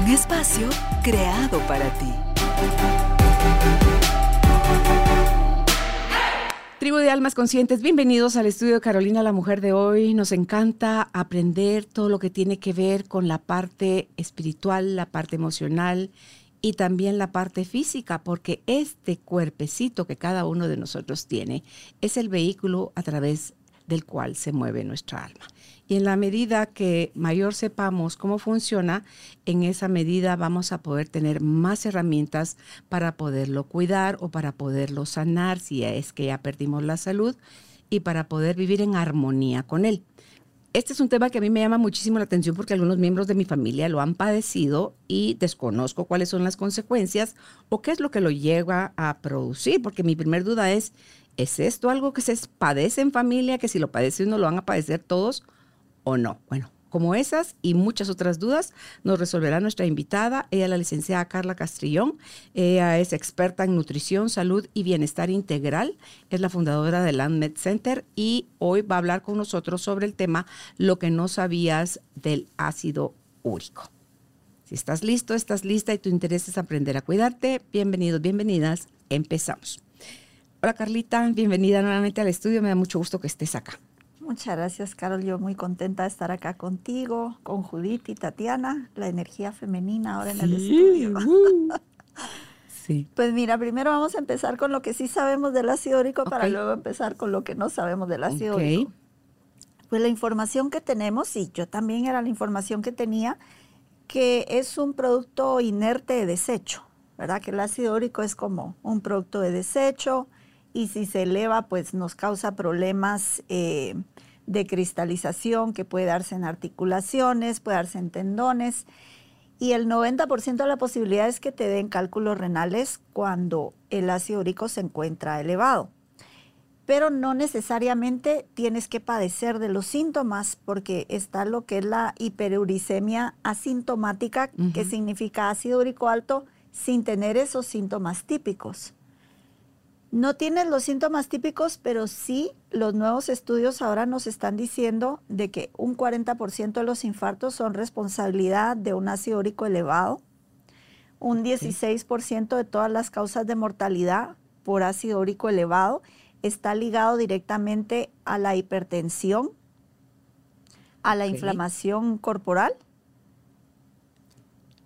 Un espacio creado para ti. Tribu de Almas Conscientes, bienvenidos al estudio de Carolina, la mujer de hoy. Nos encanta aprender todo lo que tiene que ver con la parte espiritual, la parte emocional y también la parte física, porque este cuerpecito que cada uno de nosotros tiene es el vehículo a través del cual se mueve nuestra alma. Y en la medida que mayor sepamos cómo funciona, en esa medida vamos a poder tener más herramientas para poderlo cuidar o para poderlo sanar si es que ya perdimos la salud y para poder vivir en armonía con él. Este es un tema que a mí me llama muchísimo la atención porque algunos miembros de mi familia lo han padecido y desconozco cuáles son las consecuencias o qué es lo que lo lleva a producir, porque mi primer duda es, ¿es esto algo que se padece en familia, que si lo padece uno lo van a padecer todos? O no. Bueno, como esas y muchas otras dudas nos resolverá nuestra invitada. Ella la licenciada Carla Castrillón. Ella es experta en nutrición, salud y bienestar integral. Es la fundadora del LandMed Center y hoy va a hablar con nosotros sobre el tema lo que no sabías del ácido úrico. Si estás listo, estás lista y tu interés es aprender a cuidarte, bienvenidos, bienvenidas. Empezamos. Hola Carlita, bienvenida nuevamente al estudio. Me da mucho gusto que estés acá. Muchas gracias, Carol. Yo muy contenta de estar acá contigo, con Judith y Tatiana, la energía femenina ahora en el estudio. sí. Pues mira, primero vamos a empezar con lo que sí sabemos del ácido úrico para luego empezar con lo que no sabemos del ácido úrico. Pues la información que tenemos, y yo también era la información que tenía, que es un producto inerte de desecho, ¿verdad? Que el ácido úrico es como un producto de desecho y si se eleva, pues nos causa problemas eh, de cristalización que puede darse en articulaciones, puede darse en tendones. Y el 90% de la posibilidad es que te den cálculos renales cuando el ácido úrico se encuentra elevado. Pero no necesariamente tienes que padecer de los síntomas porque está lo que es la hiperuricemia asintomática, que significa ácido úrico alto sin tener esos síntomas típicos. No tienes los síntomas típicos, pero sí los nuevos estudios ahora nos están diciendo de que un 40% de los infartos son responsabilidad de un ácido úrico elevado, un 16% de todas las causas de mortalidad por ácido úrico elevado está ligado directamente a la hipertensión, a la inflamación corporal,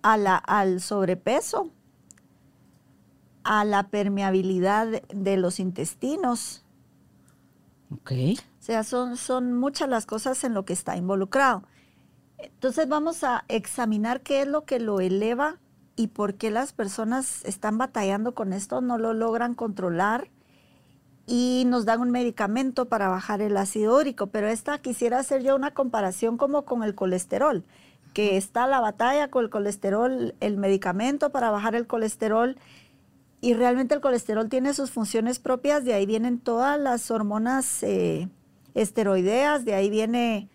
a la, al sobrepeso, a la permeabilidad de los intestinos. Ok. O sea, son, son muchas las cosas en lo que está involucrado. Entonces vamos a examinar qué es lo que lo eleva y por qué las personas están batallando con esto, no lo logran controlar y nos dan un medicamento para bajar el ácido úrico. Pero esta quisiera hacer yo una comparación como con el colesterol, que está la batalla con el colesterol, el medicamento para bajar el colesterol y realmente el colesterol tiene sus funciones propias, de ahí vienen todas las hormonas eh, esteroideas, de ahí viene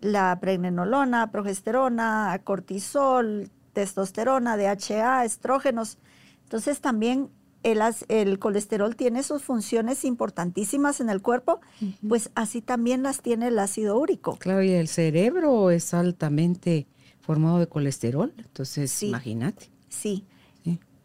la pregnenolona, progesterona, cortisol, testosterona, DHA, estrógenos. Entonces también el, el, colesterol tiene sus funciones importantísimas en el cuerpo, pues así también las tiene el ácido úrico. Claro, y el cerebro es altamente formado de colesterol, entonces imagínate. Sí.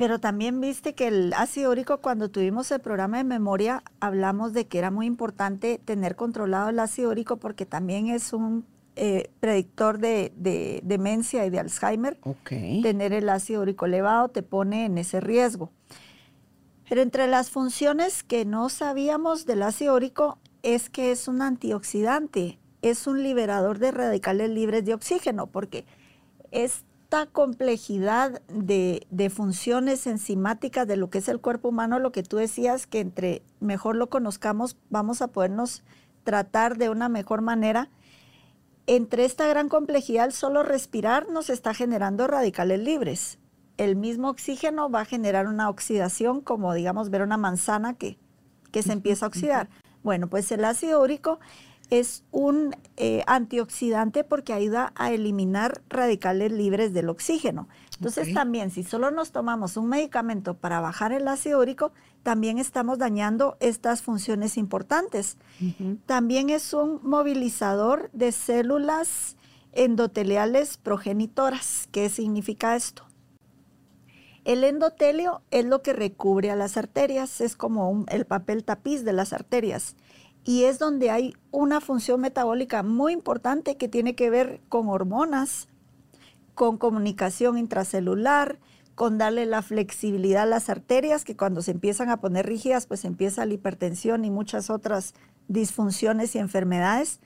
Pero también viste que el ácido úrico, cuando tuvimos el programa de memoria, hablamos de que era muy importante tener controlado el ácido úrico porque también es un eh, predictor de, demencia y de Alzheimer. Tener el ácido úrico elevado te pone en ese riesgo. Pero entre las funciones que no sabíamos del ácido úrico es que es un antioxidante, es un liberador de radicales libres de oxígeno, porque es complejidad de, funciones enzimáticas de lo que es el cuerpo humano, lo que tú decías, que entre mejor lo conozcamos, vamos a podernos tratar de una mejor manera. entre esta gran complejidad, solo respirar nos está generando radicales libres. El mismo oxígeno va a generar una oxidación, como digamos ver una manzana que, que se empieza a oxidar. Bueno, pues el ácido úrico es un eh, antioxidante porque ayuda a eliminar radicales libres del oxígeno. Entonces también si solo nos tomamos un medicamento para bajar el ácido úrico, también estamos dañando estas funciones importantes. También es un movilizador de células endoteliales progenitoras. ¿Qué significa esto? El endotelio es lo que recubre a las arterias, es como el papel tapiz de las arterias y es donde hay una función metabólica muy importante que tiene que ver con hormonas, con comunicación intracelular, con darle la flexibilidad a las arterias, que cuando se empiezan a poner rígidas, pues empieza la hipertensión y muchas otras disfunciones y enfermedades.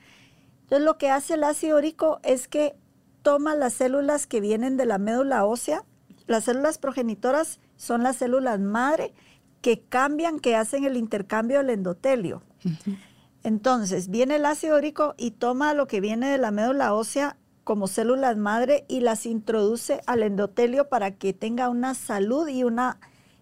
Entonces lo que hace el ácido úrico es que toma las células que vienen de la médula ósea, las células progenitoras son las células madre que cambian, que hacen el intercambio del endotelio. Entonces, viene el ácido úrico y toma lo que viene de la médula ósea como células madre y las introduce al endotelio para que tenga una salud y una,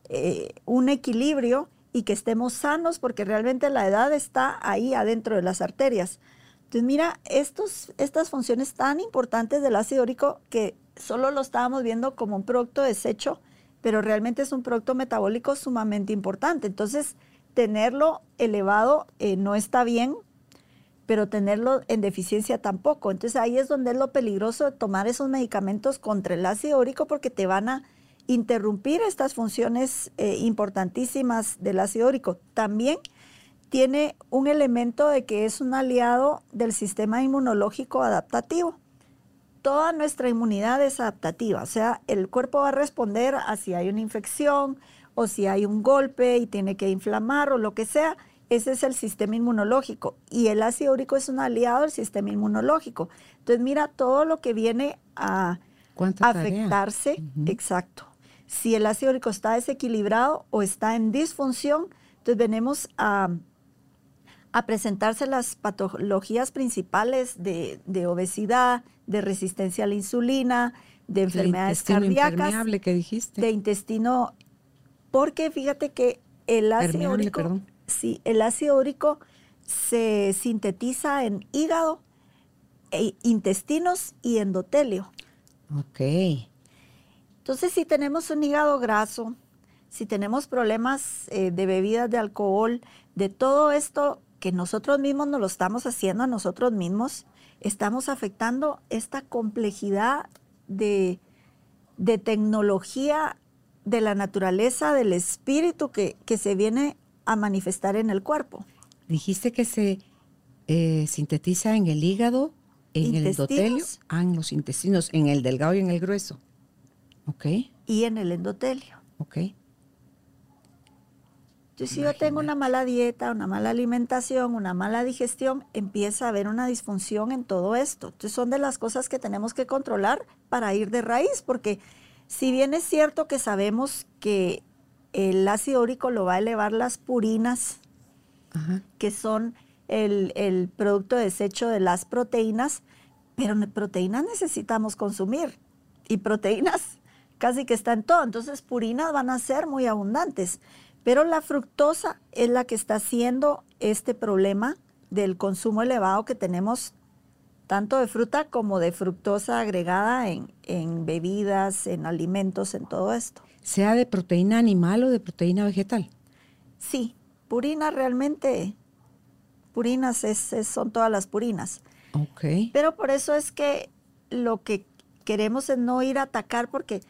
eh, un equilibrio y que estemos sanos porque realmente la edad está ahí adentro de las arterias. Entonces mira, estos, estas funciones tan importantes del ácido úrico que solo lo estábamos viendo como un producto desecho, pero realmente es un producto metabólico sumamente importante. Entonces, tenerlo elevado eh, no está bien pero tenerlo en deficiencia tampoco. Entonces ahí es donde es lo peligroso tomar esos medicamentos contra el ácido úrico porque te van a interrumpir estas funciones eh, importantísimas del ácido úrico. También tiene un elemento de que es un aliado del sistema inmunológico adaptativo. Toda nuestra inmunidad es adaptativa, o sea, el cuerpo va a responder a si hay una infección o si hay un golpe y tiene que inflamar o lo que sea, ese es el sistema inmunológico y el ácido úrico es un aliado del sistema inmunológico. Entonces, mira todo lo que viene a afectarse. Exacto. Si el ácido úrico está desequilibrado o está en disfunción, entonces venimos a, presentarse las patologías principales de, obesidad, de resistencia a la insulina, de enfermedades cardíacas, que dijiste. de intestino, porque fíjate que el ácido úrico Sí, el ácido úrico se sintetiza en hígado, e intestinos y endotelio. Ok. Entonces, si tenemos un hígado graso, si tenemos problemas eh, de bebidas de alcohol, de todo esto que nosotros mismos nos lo estamos haciendo a nosotros mismos, estamos afectando esta complejidad de, de tecnología de la naturaleza, del espíritu que, que se viene a manifestar en el cuerpo. Dijiste que se eh, sintetiza en el hígado, en el endotelio, ah, en los intestinos, en el delgado y en el grueso. Ok. Y en el endotelio. Ok. Entonces, si yo tengo una mala dieta, una mala alimentación, una mala digestión, empieza a haber una disfunción en todo esto. Entonces, son de las cosas que tenemos que controlar para ir de raíz, porque si bien es cierto que sabemos que el ácido úrico lo va a elevar las purinas, que son el, producto desecho de las proteínas, pero proteínas necesitamos consumir y proteínas casi que están en todo, entonces purinas van a ser muy abundantes, pero la fructosa es la que está haciendo este problema del consumo elevado que tenemos tanto de fruta como de fructosa agregada en bebidas, en alimentos, en todo esto sea de proteína animal o de proteína vegetal. Sí, purina realmente, purinas es, son todas las purinas. Ok. Pero por eso es que lo que queremos es no ir a atacar porque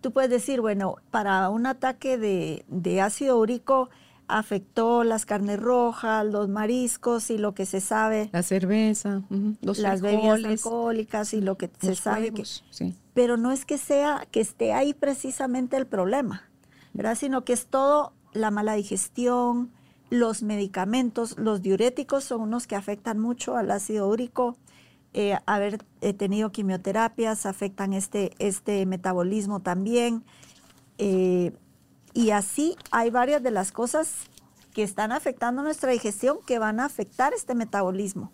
tú puedes decir, bueno, para un ataque de, ácido úrico afectó las carnes rojas, los mariscos y lo que se sabe. La cerveza, las bebidas alcohólicas y lo que se sabe. que, sí pero no es que sea que esté ahí precisamente el problema, ¿verdad? Sino que es todo la mala digestión, los medicamentos, los diuréticos son unos que afectan mucho al ácido úrico, eh, haber eh, tenido quimioterapias afectan este, este metabolismo también. Eh, y así hay varias de las cosas que están afectando nuestra digestión que van a afectar este metabolismo.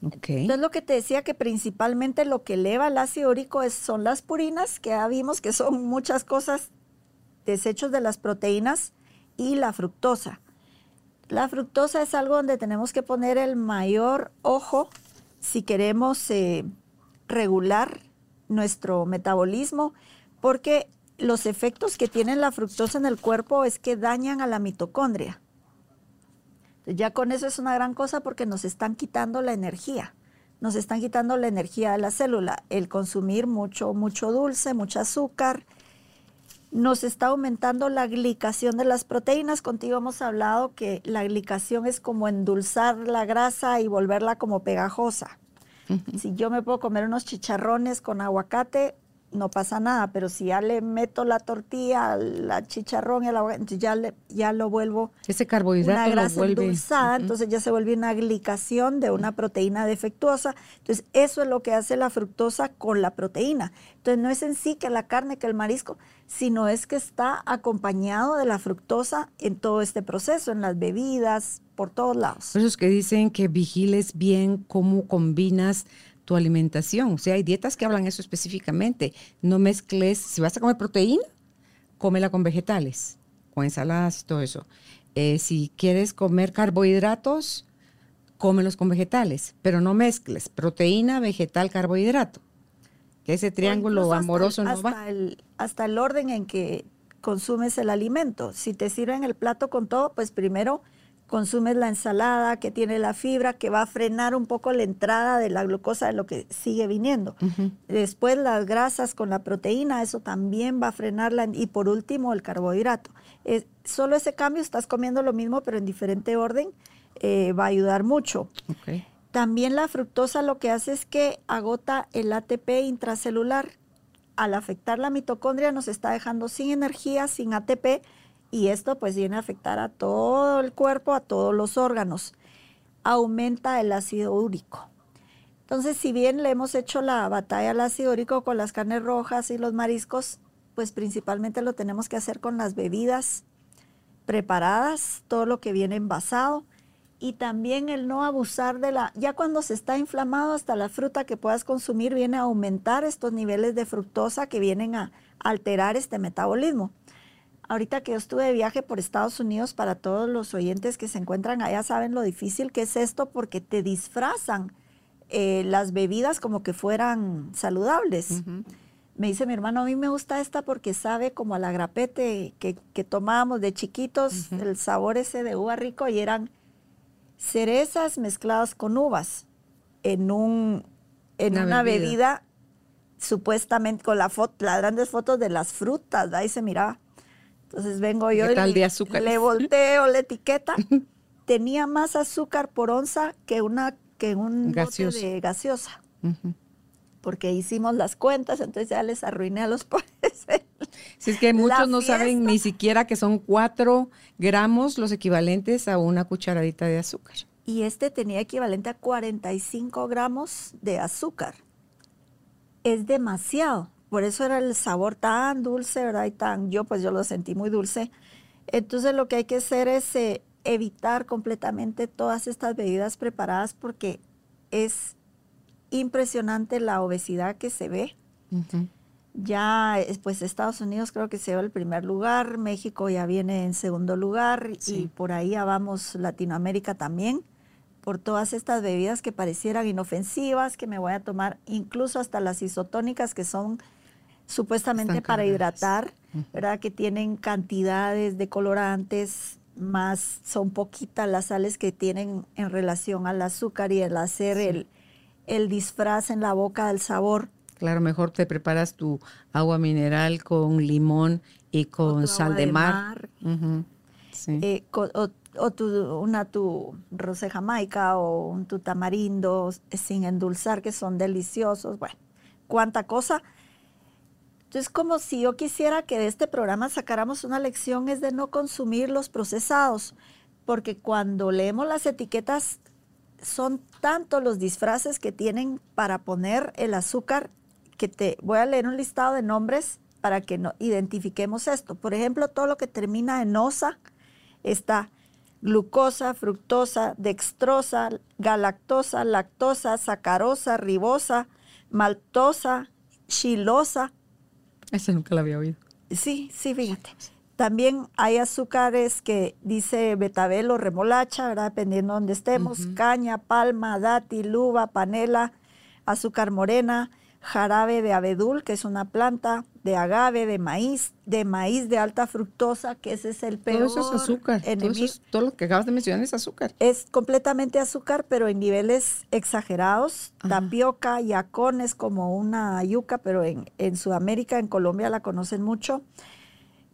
Entonces lo que te decía que principalmente lo que eleva el ácido úrico es, son las purinas, que ya vimos que son muchas cosas, desechos de las proteínas, y la fructosa. La fructosa es algo donde tenemos que poner el mayor ojo si queremos eh, regular nuestro metabolismo, porque los efectos que tiene la fructosa en el cuerpo es que dañan a la mitocondria. Ya con eso es una gran cosa porque nos están quitando la energía, nos están quitando la energía de la célula, el consumir mucho, mucho dulce, mucho azúcar, nos está aumentando la glicación de las proteínas. Contigo hemos hablado que la glicación es como endulzar la grasa y volverla como pegajosa. Si yo me puedo comer unos chicharrones con aguacate, no pasa nada, pero si ya le meto la tortilla, la chicharrón y el entonces ya, ya lo vuelvo ese carbohidrato una grasa endulzada, entonces ya se vuelve una glicación de una proteína defectuosa. Entonces eso es lo que hace la fructosa con la proteína. Entonces no es en sí que la carne, que el marisco, sino es que está acompañado de la fructosa en todo este proceso, en las bebidas, por todos lados. Por eso es que dicen que vigiles bien cómo combinas tu alimentación. O sea, hay dietas que hablan eso específicamente. No mezcles, si vas a comer proteína, cómela con vegetales, con ensaladas y todo eso. Eh, si quieres comer carbohidratos, cómelos con vegetales, pero no mezcles proteína, vegetal, carbohidrato. Que ese triángulo amoroso no va. El, hasta el orden en que consumes el alimento. Si te sirven el plato con todo, pues primero consumes la ensalada que tiene la fibra, que va a frenar un poco la entrada de la glucosa de lo que sigue viniendo. Después las grasas con la proteína, eso también va a frenarla. Y por último, el carbohidrato. solo ese cambio, estás comiendo lo mismo, pero en diferente orden, eh, va a ayudar mucho. También la fructosa lo que hace es que agota el ATP intracelular. Al afectar la mitocondria nos está dejando sin energía, sin ATP, y esto pues viene a afectar a todo el cuerpo, a todos los órganos. Aumenta el ácido úrico. Entonces, si bien le hemos hecho la batalla al ácido úrico con las carnes rojas y los mariscos, pues principalmente lo tenemos que hacer con las bebidas preparadas, todo lo que viene envasado y también el no abusar de la, ya cuando se está inflamado hasta la fruta que puedas consumir viene a aumentar estos niveles de fructosa que vienen a alterar este metabolismo. Ahorita que yo estuve de viaje por Estados Unidos, para todos los oyentes que se encuentran allá saben lo difícil que es esto porque te disfrazan eh, las bebidas como que fueran saludables. Me dice mi hermano, a mí me gusta esta porque sabe como al agrapete que, que tomábamos de chiquitos, el sabor ese de uva rico y eran cerezas mezcladas con uvas en, un, en una, bebida. supuestamente con la foto, las grandes fotos de las frutas, ahí se miraba. Entonces vengo yo y le volteo la etiqueta. Tenía más azúcar por onza que una que un bote de gaseosa. Porque hicimos las cuentas, entonces ya les arruiné a los pobres. Si es que muchos no saben ni siquiera que son cuatro gramos los equivalentes a una cucharadita de azúcar. Y este tenía equivalente a 45 gramos de azúcar. Es demasiado. Por eso era el sabor tan dulce, ¿verdad? Y tan, yo pues yo lo sentí muy dulce. Entonces lo que hay que hacer es eh, evitar completamente todas estas bebidas preparadas porque es impresionante la obesidad que se ve. Ya, pues Estados Unidos creo que se va el primer lugar, México ya viene en segundo lugar y por ahí ya vamos Latinoamérica también por todas estas bebidas que parecieran inofensivas, que me voy a tomar, incluso hasta las isotónicas que son supuestamente para hidratar, ¿verdad? Que tienen cantidades de colorantes, más son poquitas las sales que tienen en relación al azúcar y el hacer el, el disfraz en la boca del sabor. Claro, mejor te preparas tu agua mineral con limón y con sal de mar. Eh, o, tu, una tu rosé jamaica o un tu tamarindo sin endulzar, que son deliciosos. Bueno, cuánta cosa. Entonces, como si yo quisiera que de este programa sacáramos una lección es de no consumir los procesados, porque cuando leemos las etiquetas son tantos los disfraces que tienen para poner el azúcar que te voy a leer un listado de nombres para que no identifiquemos esto. Por ejemplo, todo lo que termina en osa está glucosa, fructosa, dextrosa, galactosa, lactosa, sacarosa, ribosa, maltosa, chilosa. Ese nunca lo había oído. Sí, sí, fíjate. También hay azúcares que dice betabel o remolacha, ¿verdad? Dependiendo de donde estemos. Caña, palma, dátil, uva, panela, azúcar morena, jarabe de abedul, que es una planta, de agave, de maíz, de maíz de alta fructosa, que ese es el peor. Todo eso es azúcar. Todo, lo que acabas de mencionar es azúcar. Es completamente azúcar, pero en niveles exagerados. Tapioca, yacones como una yuca, pero en, en Sudamérica, en Colombia la conocen mucho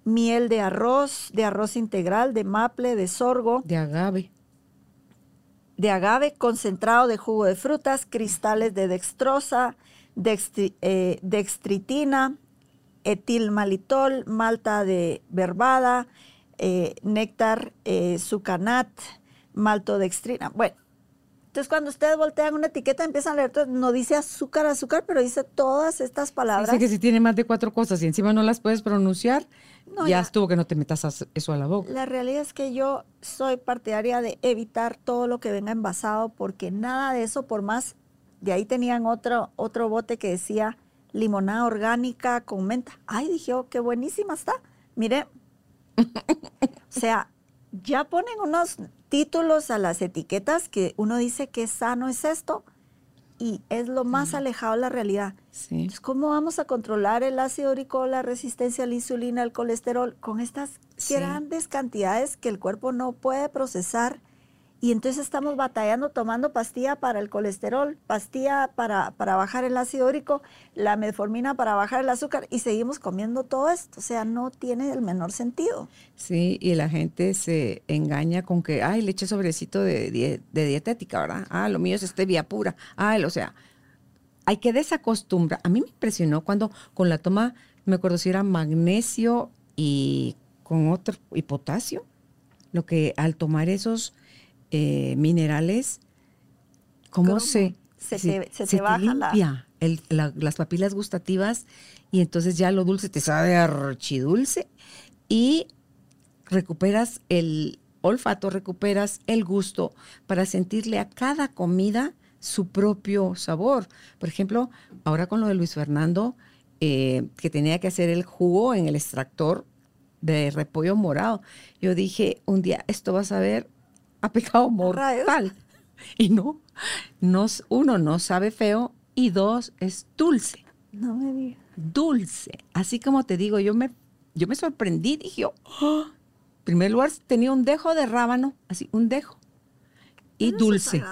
miel de arroz, de arroz integral, de maple, de sorgo. De agave. De agave, concentrado de jugo de frutas, cristales de dextrosa, eh, dextritina, etilmalitol, malta de verbada, eh, néctar, eh, sucanat, maltodextrina. Bueno, entonces, cuando ustedes voltean una etiqueta, empiezan a leer, no dice azúcar, azúcar, pero dice todas estas palabras. Dice que si tiene más de cuatro cosas y encima no las puedes pronunciar, ya, estuvo que no te metas eso a la boca. La realidad es que yo soy partidaria de evitar todo lo que venga envasado, porque nada de eso, por más, de ahí tenían otro, otro bote que decía limonada orgánica con menta. Ay, dije, oh, qué buenísima está. Mire, o sea, ya ponen unos títulos a las etiquetas que uno dice que sano es esto y es lo más alejado de la realidad. Entonces, ¿cómo vamos a controlar el ácido úrico, la resistencia a la insulina, el colesterol, con estas grandes cantidades que el cuerpo no puede procesar? Y entonces estamos batallando tomando pastilla para el colesterol, pastilla para, para bajar el ácido úrico, la metformina para bajar el azúcar y seguimos comiendo todo esto. O sea, no tiene el menor sentido. Sí, y la gente se engaña con que, ay, le eché sobrecito de, de, dietética, ¿verdad? Ah, lo mío es stevia pura. Ah, o sea, hay que desacostumbrar. A mí me impresionó cuando con la toma, me acuerdo si era magnesio y con otro, y potasio, lo que al tomar esos eh, minerales, ¿cómo, se, se, te, limpia las papilas gustativas y entonces ya lo dulce te sabe archidulce y recuperas el olfato, recuperas el gusto para sentirle a cada comida su propio sabor. Por ejemplo, ahora con lo de Luis Fernando, eh, que tenía que hacer el jugo en el extractor de repollo morado, yo dije, un día esto vas a ver a pecado mortal. Y no, uno, no sabe feo y dos, es dulce. No me digas. Dulce. Así como te digo, yo me, yo me sorprendí, dije, oh, en primer lugar tenía un dejo de rábano, así, un dejo. Y dulce.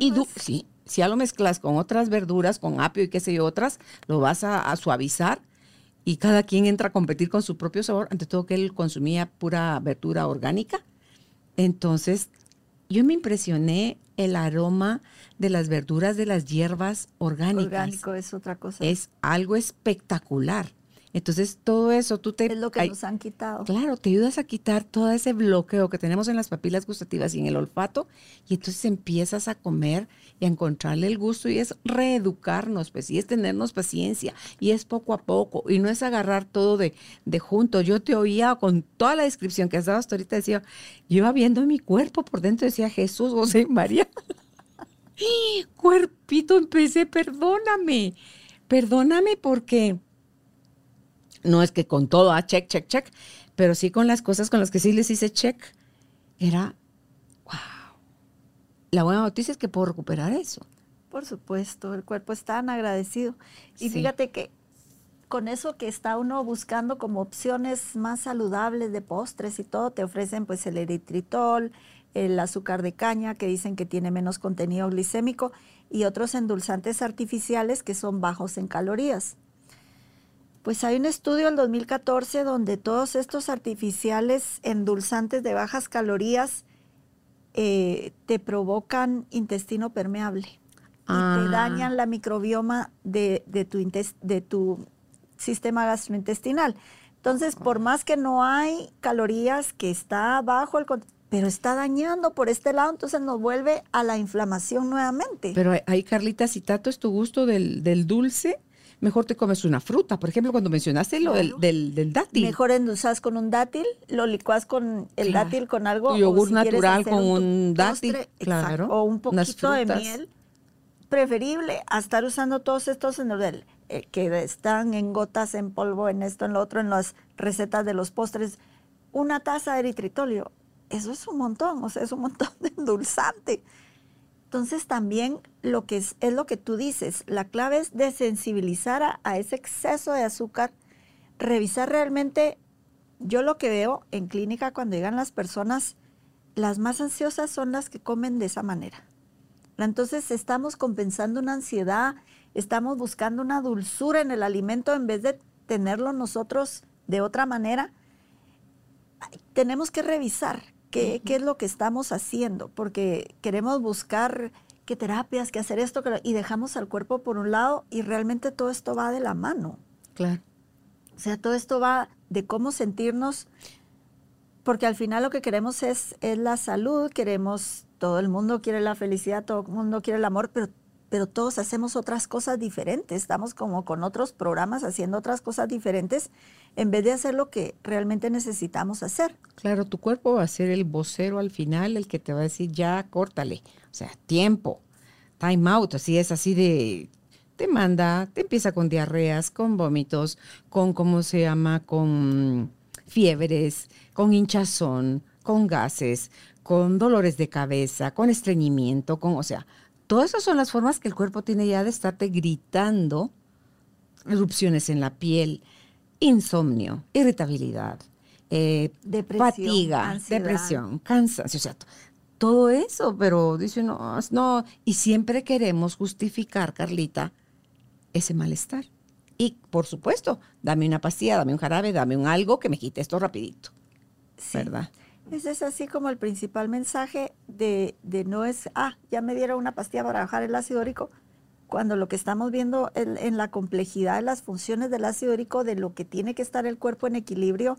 y sí, si ya lo mezclas con otras verduras, con apio y qué sé yo, otras, lo vas a, a suavizar y cada quien entra a competir con su propio sabor. Ante todo que él consumía pura verdura orgánica. Entonces yo me impresioné el aroma de las verduras de las hierbas orgánicas. Orgánico es otra cosa. Es algo espectacular. Entonces, todo eso tú te... Es lo que nos han quitado. Claro, te ayudas a quitar todo ese bloqueo que tenemos en las papilas gustativas y en el olfato, y entonces empiezas a comer y a encontrarle el gusto, y es reeducarnos, pues, y es tenernos paciencia, y es poco a poco, y no es agarrar todo de, de junto. Yo te oía con toda la descripción que has dado hasta ahorita, decía, yo iba viendo mi cuerpo por dentro, decía Jesús, José y María. Cuerpito, empecé, perdóname, perdóname porque no es que con todo, ah, check, check, check, pero sí con las cosas con las que sí les hice check, era, wow. La buena noticia es que puedo recuperar eso. Por supuesto, el cuerpo es tan agradecido. Y fíjate que con eso que está uno buscando como opciones más saludables de postres y todo, te ofrecen pues el eritritol, el azúcar de caña, que dicen que tiene menos contenido glicémico, y otros endulzantes artificiales que son bajos en calorías. Pues hay un estudio del 2014 donde todos estos artificiales endulzantes de bajas calorías eh, te provocan intestino permeable y te ah. dañan la microbioma de, tu de tu sistema gastrointestinal. Entonces, por más que no hay calorías, que está bajo el pero está dañando por este lado, entonces nos vuelve a la inflamación nuevamente. Pero ahí, Carlita, si tanto es tu gusto del, del dulce, mejor te comes una fruta. Por ejemplo, cuando mencionaste lo del, del, dátil. Mejor endulzas con un dátil, lo licuas con el dátil con algo. yogur natural con un, dátil, claro. o un poquito de miel. Preferible a estar usando todos estos en el, eh, que están en gotas, en polvo, en esto, en lo otro, en las recetas de los postres. Una taza de eritritolio, eso es un montón, o sea, es un montón de endulzante. Entonces también lo que es, es lo que tú dices, la clave es desensibilizar a, a ese exceso de azúcar, revisar realmente, yo lo que veo en clínica cuando llegan las personas, las más ansiosas son las que comen de esa manera. Entonces estamos compensando una ansiedad, estamos buscando una dulzura en el alimento en vez de tenerlo nosotros de otra manera. Tenemos que revisar qué, es lo que estamos haciendo, porque queremos buscar qué terapias, qué hacer esto, y dejamos al cuerpo por un lado y realmente todo esto va de la mano. Claro. O sea, todo esto va de cómo sentirnos, porque al final lo que queremos es, es la salud, queremos, todo el mundo quiere la felicidad, todo el mundo quiere el amor, pero pero todos hacemos otras cosas diferentes, estamos como con otros programas haciendo otras cosas diferentes en vez de hacer lo que realmente necesitamos hacer. Claro, tu cuerpo va a ser el vocero al final, el que te va a decir ya córtale, o sea, tiempo, time out, así es, así de te manda, te empieza con diarreas, con vómitos, con cómo se llama, con fiebres, con hinchazón, con gases, con dolores de cabeza, con estreñimiento, con, o sea, Todas esas son las formas que el cuerpo tiene ya de estarte gritando erupciones en la piel, insomnio, irritabilidad, eh, fatiga, depresión, cansancio, o sea, todo eso, pero dice no, no, y siempre queremos justificar, Carlita, ese malestar. Y por supuesto, dame una pastilla, dame un jarabe, dame un algo que me quite esto rapidito. ¿Verdad? Ese es así como el principal mensaje de, no es, ah, ya me dieron una pastilla para bajar el ácido úrico, cuando lo que estamos viendo en, la complejidad de las funciones del ácido úrico, de lo que tiene que estar el cuerpo en equilibrio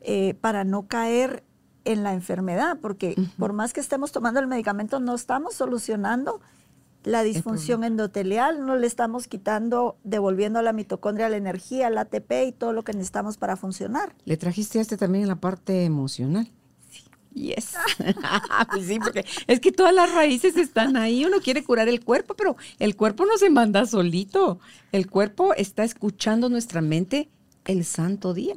eh, para no caer en la enfermedad, porque por más que estemos tomando el medicamento, no estamos solucionando la disfunción endotelial, no le estamos quitando, devolviendo a la mitocondria la energía, el ATP y todo lo que necesitamos para funcionar. Le trajiste a este también en la parte emocional. Yes. pues sí, porque es que todas las raíces están ahí. Uno quiere curar el cuerpo, pero el cuerpo no se manda solito. El cuerpo está escuchando nuestra mente el santo día.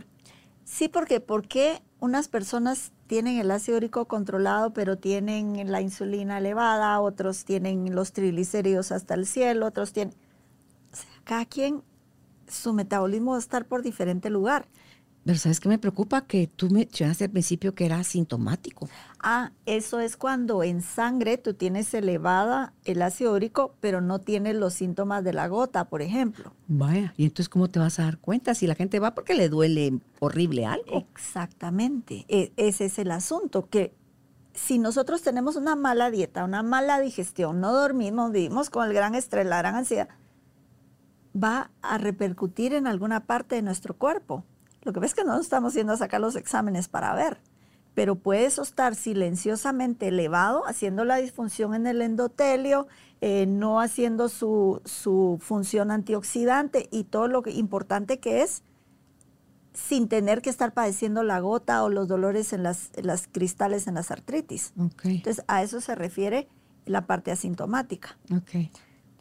Sí, porque ¿por qué unas personas tienen el ácido úrico controlado, pero tienen la insulina elevada, otros tienen los triglicéridos hasta el cielo, otros tienen... O sea, cada quien, su metabolismo va a estar por diferente lugar. Pero ¿sabes qué me preocupa? Que tú me mencionaste al principio que era asintomático. Ah, eso es cuando en sangre tú tienes elevada el ácido úrico, pero no tienes los síntomas de la gota, por ejemplo. Vaya, ¿y entonces cómo te vas a dar cuenta si la gente va porque le duele horrible algo? Exactamente, e, ese es el asunto, que si nosotros tenemos una mala dieta, una mala digestión, no dormimos, vivimos con el gran estrés, la gran ansiedad, va a repercutir en alguna parte de nuestro cuerpo lo que ves es que no estamos yendo a sacar los exámenes para ver, pero puede estar silenciosamente elevado, haciendo la disfunción en el endotelio, eh, no haciendo su, función antioxidante y todo lo importante que es sin tener que estar padeciendo la gota o los dolores en las, cristales en las artritis. Entonces, a eso se refiere la parte asintomática.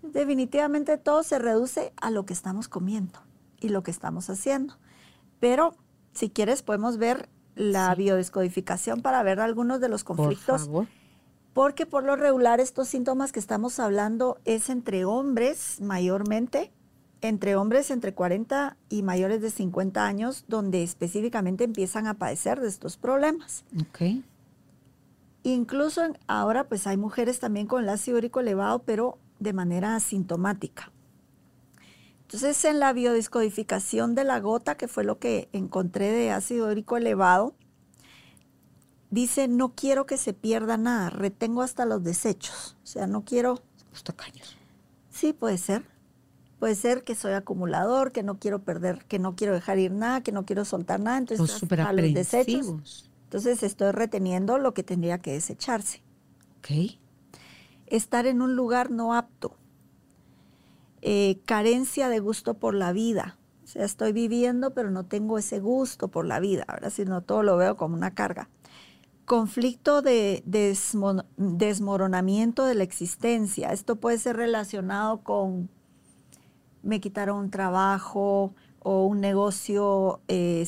Definitivamente todo se reduce a lo que estamos comiendo y lo que estamos haciendo. Pero si quieres podemos ver la biodescodificación para ver algunos de los conflictos. Porque por lo regular estos síntomas que estamos hablando es entre hombres mayormente, entre hombres entre 40 y mayores de 50 años, donde específicamente empiezan a padecer de estos problemas. Okay. Incluso ahora pues hay mujeres también con el ácido úrico elevado, pero de manera asintomática. Entonces, en la biodescodificación de la gota, que fue lo que encontré de ácido úrico elevado, dice, no quiero que se pierda nada, retengo hasta los desechos. O sea, no quiero... Los tacaños. Sí, puede ser. Puede ser que soy acumulador, que no quiero perder, que no quiero dejar ir nada, que no quiero soltar nada. Entonces, a los desechos. Entonces, estoy reteniendo lo que tendría que desecharse. Ok. Estar en un lugar no apto eh, carencia de gusto por la vida. O sea, estoy viviendo, pero no tengo ese gusto por la vida, ahora sino todo lo veo como una carga. Conflicto de desmoronamiento de la existencia. Esto puede ser relacionado con me quitaron un trabajo o un negocio eh,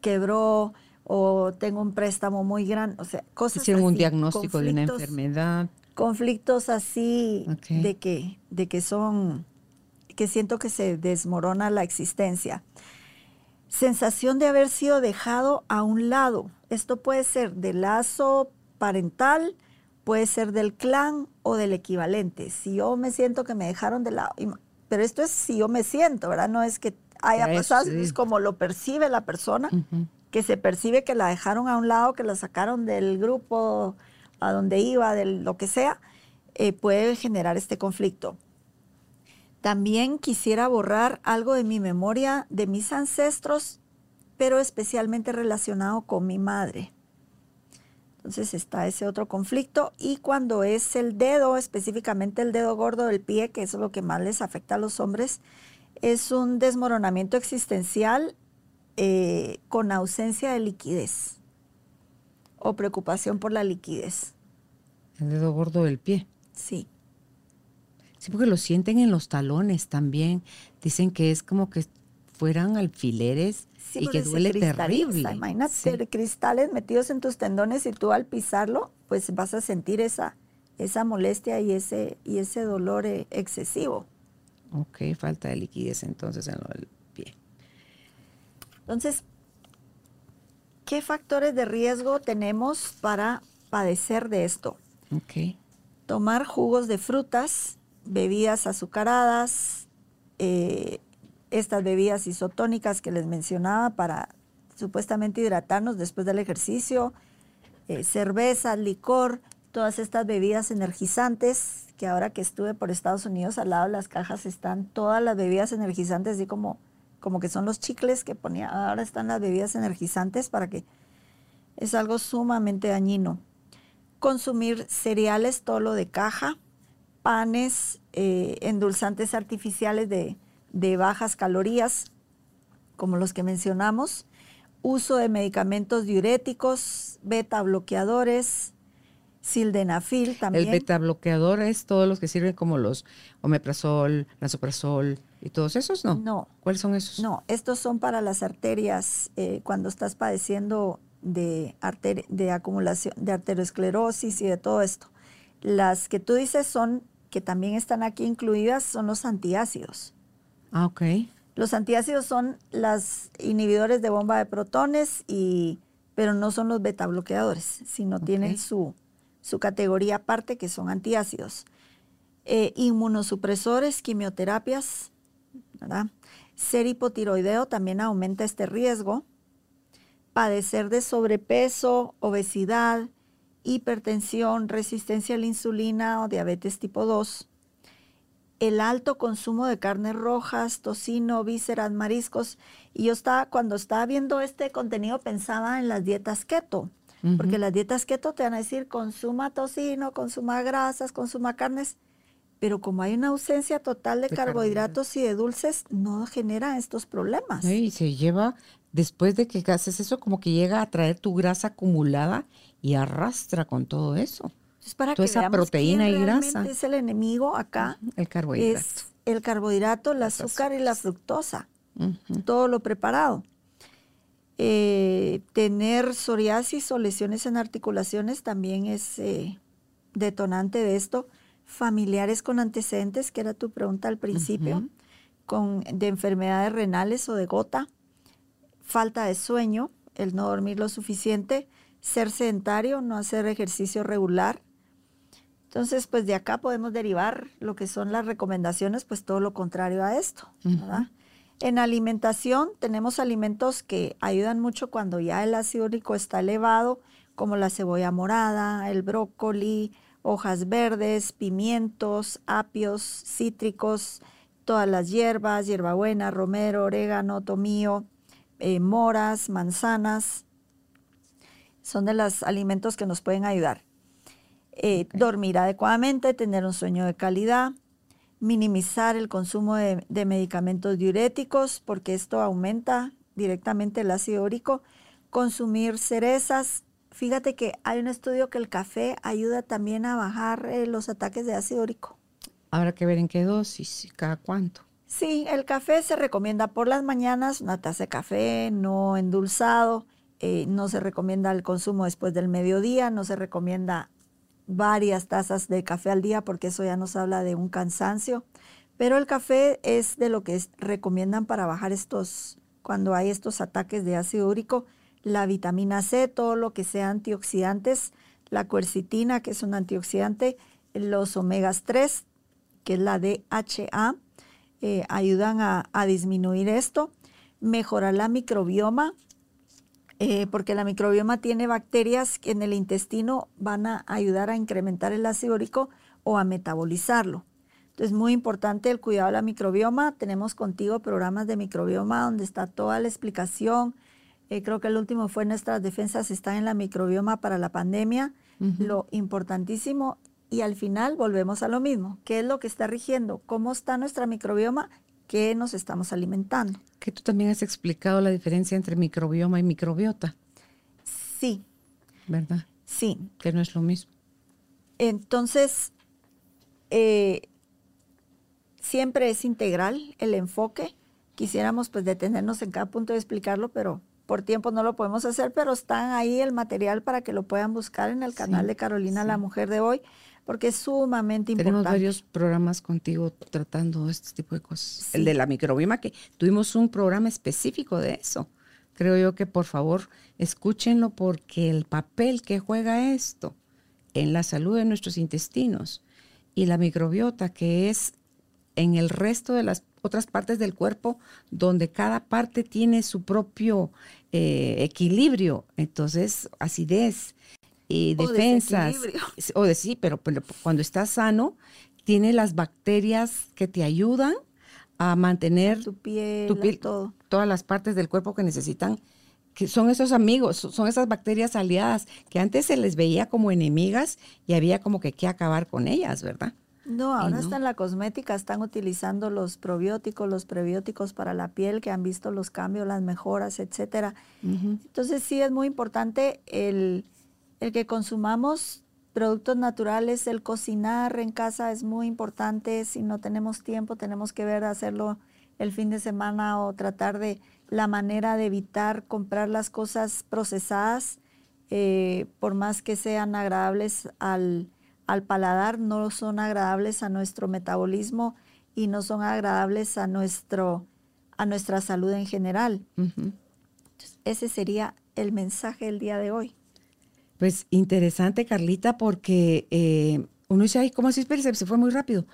quebró o tengo un préstamo muy grande, o sea, cosas Hicieron un diagnóstico de una enfermedad. Conflictos así de que de que son que siento que se desmorona la existencia. Sensación de haber sido dejado a un lado. Esto puede ser del lazo parental, puede ser del clan o del equivalente. Si yo me siento que me dejaron de lado, pero esto es si yo me siento, ¿verdad? No es que haya pasado, es como lo percibe la persona, que se percibe que la dejaron a un lado, que la sacaron del grupo a donde iba, de lo que sea, eh, puede generar este conflicto. También quisiera borrar algo de mi memoria de mis ancestros, pero especialmente relacionado con mi madre. Entonces está ese otro conflicto y cuando es el dedo, específicamente el dedo gordo del pie, que es lo que más les afecta a los hombres, es un desmoronamiento existencial eh, con ausencia de liquidez o preocupación por la liquidez. El dedo gordo del pie. Sí. Sí, porque lo sienten en los talones también. Dicen que es como que fueran alfileres y que duele terrible. Imagínate cristales metidos en tus tendones y tú al pisarlo, pues vas a sentir esa, esa molestia y ese, y ese dolor eh, excesivo. Ok, falta de liquidez entonces en el pie. Entonces, ¿qué factores de riesgo tenemos para padecer de esto? Tomar jugos de frutas, bebidas azucaradas, eh, estas bebidas isotónicas que les mencionaba para supuestamente hidratarnos después del ejercicio, eh, cerveza, licor, todas estas bebidas energizantes, que ahora que estuve por Estados Unidos, al lado de las cajas están todas las bebidas energizantes, así como, como que son los chicles que ponía, ahora están las bebidas energizantes para que es algo sumamente dañino. Consumir cereales, todo lo de caja, panes, eh, endulzantes artificiales de, bajas calorías, como los que mencionamos, uso de medicamentos diuréticos, beta bloqueadores, sildenafil también. El beta bloqueador es todos los que sirven como los omeprazol, lansoprazol y todos esos, ¿no? No. ¿Cuáles son esos? No, estos son para las arterias eh, cuando estás padeciendo de, de acumulación, de arteriosclerosis y de todo esto. Las que tú dices son que también están aquí incluidas son los antiácidos. Ah, ok. Los antiácidos son los inhibidores de bomba de protones, y, pero no son los beta bloqueadores, sino tienen su, su categoría aparte que son antiácidos. Eh, inmunosupresores, quimioterapias, ¿verdad? Ser hipotiroideo también aumenta este riesgo. Padecer de sobrepeso, obesidad, hipertensión, resistencia a la insulina o diabetes tipo 2, el alto consumo de carnes rojas, tocino, vísceras, mariscos. Y yo estaba, cuando estaba viendo este contenido pensaba en las dietas keto, porque las dietas keto te van a decir consuma tocino, consuma grasas, consuma carnes, pero como hay una ausencia total de, carbohidratos, y de dulces, no genera estos problemas. Y se lleva, después de que haces eso, como que llega a traer tu grasa acumulada y arrastra con todo eso. Es para Toda esa proteína y grasa. Es el enemigo acá. El carbohidrato. Es el carbohidrato, el azúcar y la fructosa. Todo lo preparado. Eh, tener psoriasis o lesiones en articulaciones también es eh, detonante de esto. Familiares con antecedentes, que era tu pregunta al principio, con, de enfermedades renales o de gota. Falta de sueño, el no dormir lo suficiente ser sedentario, no hacer ejercicio regular. Entonces, pues de acá podemos derivar lo que son las recomendaciones, pues todo lo contrario a esto. En alimentación tenemos alimentos que ayudan mucho cuando ya el ácido úrico está elevado, como la cebolla morada, el brócoli, hojas verdes, pimientos, apios, cítricos, todas las hierbas, hierbabuena, romero, orégano, tomillo, eh, moras, manzanas, son de los alimentos que nos pueden ayudar. Eh, dormir adecuadamente, tener un sueño de calidad, minimizar el consumo de, de medicamentos diuréticos porque esto aumenta directamente el ácido úrico, consumir cerezas. Fíjate que hay un estudio que el café ayuda también a bajar eh, los ataques de ácido úrico. Habrá que ver en qué dosis, cada cuánto. Sí, el café se recomienda por las mañanas, una taza de café no endulzado. Eh, no se recomienda el consumo después del mediodía, no se recomienda varias tazas de café al día porque eso ya nos habla de un cansancio. Pero el café es de lo que recomiendan para bajar estos, cuando hay estos ataques de ácido úrico, la vitamina C, todo lo que sea antioxidantes, la cuercitina, que es un antioxidante, los omegas 3, que es la DHA, eh, ayudan a, disminuir esto, mejorar la microbioma, eh, porque la microbioma tiene bacterias que en el intestino van a ayudar a incrementar el ácido úrico o a metabolizarlo. Entonces, muy importante el cuidado de la microbioma. Tenemos contigo programas de microbioma donde está toda la explicación. Eh, creo que el último fue nuestras defensas están en la microbioma para la pandemia. Lo importantísimo y al final volvemos a lo mismo. ¿Qué es lo que está rigiendo? ¿Cómo está nuestra microbioma? ¿Qué nos estamos alimentando? Que tú también has explicado la diferencia entre microbioma y microbiota. Sí. ¿Verdad? Sí. Que no es lo mismo. Entonces, eh, siempre es integral el enfoque. Quisiéramos pues detenernos en cada punto de explicarlo, pero por tiempo no lo podemos hacer, pero están ahí el material para que lo puedan buscar en el canal de Carolina, la mujer de hoy porque es sumamente importante. Tenemos varios programas contigo tratando este tipo de cosas. El de la microbioma, que tuvimos un programa específico de eso. Creo yo que por favor escúchenlo porque el papel que juega esto en la salud de nuestros intestinos y la microbiota, que es en el resto de las otras partes del cuerpo, donde cada parte tiene su propio eh, equilibrio, entonces acidez, y defensas. O de sí, pero, cuando estás sano, tiene las bacterias que te ayudan a mantener tu piel, todo. todas las partes del cuerpo que necesitan, que son esos amigos, son esas bacterias aliadas que antes se les veía como enemigas y había como que que acabar con ellas, ¿verdad? No, ahora está en la cosmética, están utilizando los probióticos, los prebióticos para la piel, que han visto los cambios, las mejoras, etcétera. Entonces sí es muy importante el el que consumamos productos naturales, el cocinar en casa es muy importante. Si no tenemos tiempo, tenemos que ver hacerlo el fin de semana o tratar de la manera de evitar comprar las cosas procesadas, eh, por más que sean agradables al, paladar, no son agradables a nuestro metabolismo y no son agradables a, nuestro, a nuestra salud en general. ese sería el mensaje del día de hoy. Pues interesante, Carlita, porque eh, uno dice, ay, ¿cómo así? Espérese, se fue muy rápido.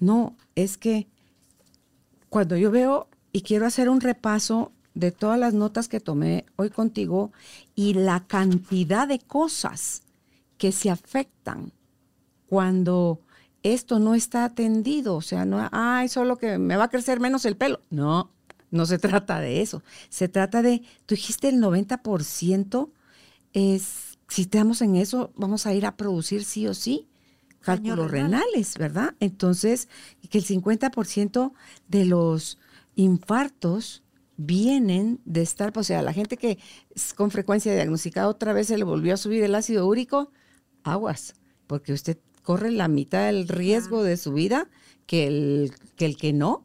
No, es que cuando yo veo y quiero hacer un repaso de todas las notas que tomé hoy contigo y la cantidad de cosas que se afectan cuando esto no está atendido, o sea, no, ay, solo que me va a crecer menos el pelo. No, no se trata de eso. Se trata de, tú dijiste el 90% es si estamos en eso, vamos a ir a producir sí o sí cálculos renales, ¿verdad? Entonces, que el 50% de los infartos vienen de estar, o sea, la gente que es con frecuencia diagnosticada otra vez se le volvió a subir el ácido úrico, aguas, porque usted corre la mitad del riesgo de su vida que el que, el que no,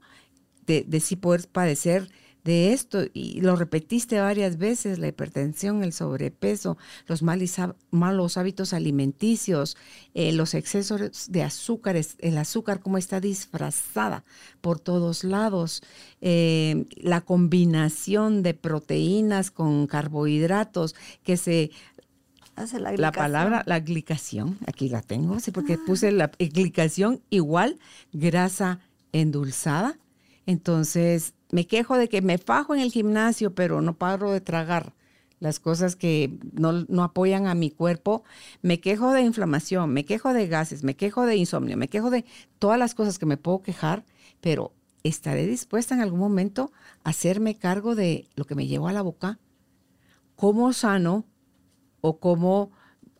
de, de sí poder padecer de esto y lo repetiste varias veces, la hipertensión, el sobrepeso, los malos hábitos alimenticios, eh, los excesos de azúcares, el azúcar como está disfrazada por todos lados, eh, la combinación de proteínas con carbohidratos que se Hace la, la, palabra, la glicación, aquí la tengo, sí, porque puse la glicación igual grasa endulzada. Entonces, me quejo de que me fajo en el gimnasio, pero no paro de tragar las cosas que no, apoyan a mi cuerpo. Me quejo de inflamación, me quejo de gases, me quejo de insomnio, me quejo de todas las cosas que me puedo quejar, pero estaré dispuesta en algún momento a hacerme cargo de lo que me llevo a la boca. ¿Cómo sano o cómo